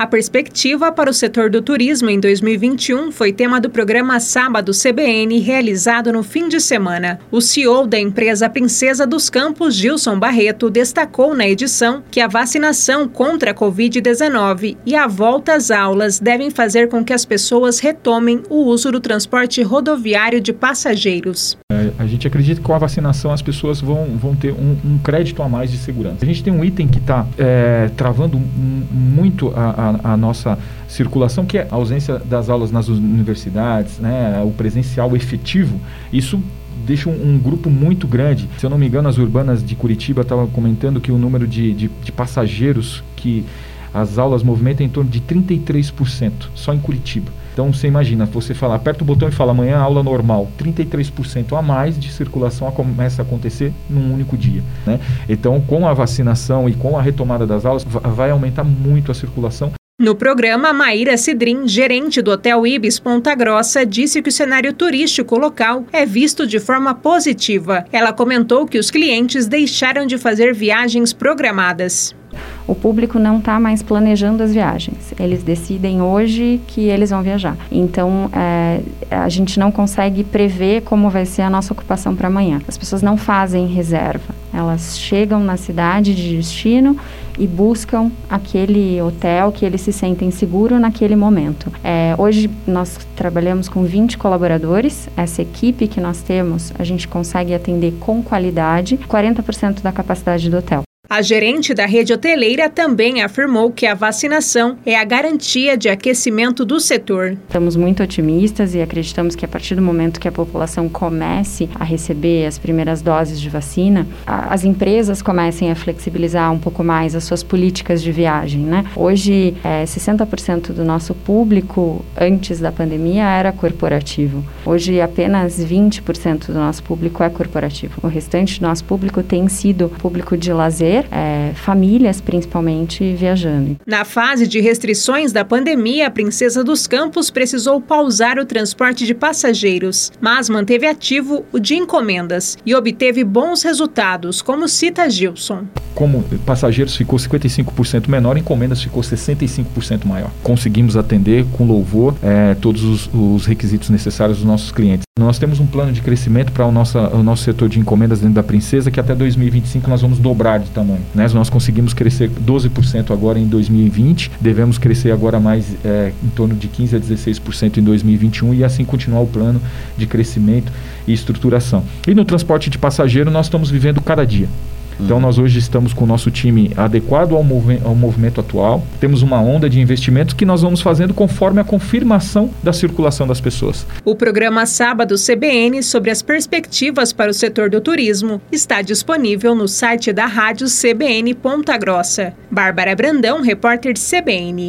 A perspectiva para o setor do turismo em 2021 foi tema do programa Sábado CBN, realizado no fim de semana. O CEO da empresa Princesa dos Campos, Gilson Barreto, destacou na edição que a vacinação contra a Covid-19 e a volta às aulas devem fazer com que as pessoas retomem o uso do transporte rodoviário de passageiros. É, a gente acredita que com a vacinação as pessoas vão, vão ter um, um crédito a mais de segurança. A gente tem um item que está é, travando muito a, a a, nossa circulação, que é a ausência das aulas nas universidades, né, o presencial efetivo, isso deixa um, um, grupo muito grande. Se eu não me engano, as urbanas de Curitiba estavam comentando que o número de, de, de, passageiros que as aulas movimentam é em torno de 33%, só em Curitiba. Então você imagina, você fala, aperta o botão e fala amanhã aula normal, 33% a mais de circulação começa a acontecer num único dia. Né? Então, com a vacinação e com a retomada das aulas, vai aumentar muito a circulação no programa, Maíra Cidrim, gerente do Hotel Ibis Ponta Grossa, disse que o cenário turístico local é visto de forma positiva. Ela comentou que os clientes deixaram de fazer viagens programadas o público não está mais planejando as viagens. Eles decidem hoje que eles vão viajar. Então, é, a gente não consegue prever como vai ser a nossa ocupação para amanhã. As pessoas não fazem reserva. Elas chegam na cidade de destino e buscam aquele hotel que eles se sentem seguros naquele momento. É, hoje nós trabalhamos com 20 colaboradores. Essa equipe que nós temos, a gente consegue atender com qualidade 40% da capacidade do hotel. A gerente da rede hoteleira também afirmou que a vacinação é a garantia de aquecimento do setor. Estamos muito otimistas e acreditamos que a partir do momento que a população comece a receber as primeiras doses de vacina, as empresas comecem a flexibilizar um pouco mais as suas políticas de viagem. Né? Hoje, é, 60% do nosso público antes da pandemia era corporativo. Hoje, apenas 20% do nosso público é corporativo. O restante do nosso público tem sido público de lazer é, famílias principalmente viajando. Na fase de restrições da pandemia, a Princesa dos Campos precisou pausar o transporte de passageiros, mas manteve ativo o de encomendas e obteve bons resultados, como cita Gilson. Como passageiros ficou 55% menor, encomendas ficou 65% maior. Conseguimos atender com louvor é, todos os, os requisitos necessários dos nossos clientes. Nós temos um plano de crescimento para o nosso, o nosso setor de encomendas dentro da Princesa, que até 2025 nós vamos dobrar de tamanho. Né? Nós conseguimos crescer 12% agora em 2020, devemos crescer agora mais é, em torno de 15% a 16% em 2021 e assim continuar o plano de crescimento e estruturação. E no transporte de passageiro nós estamos vivendo cada dia. Então nós hoje estamos com o nosso time adequado ao, ao movimento atual. Temos uma onda de investimentos que nós vamos fazendo conforme a confirmação da circulação das pessoas. O programa Sábado CBN sobre as perspectivas para o setor do turismo está disponível no site da rádio CBN Ponta Grossa. Bárbara Brandão, repórter de CBN.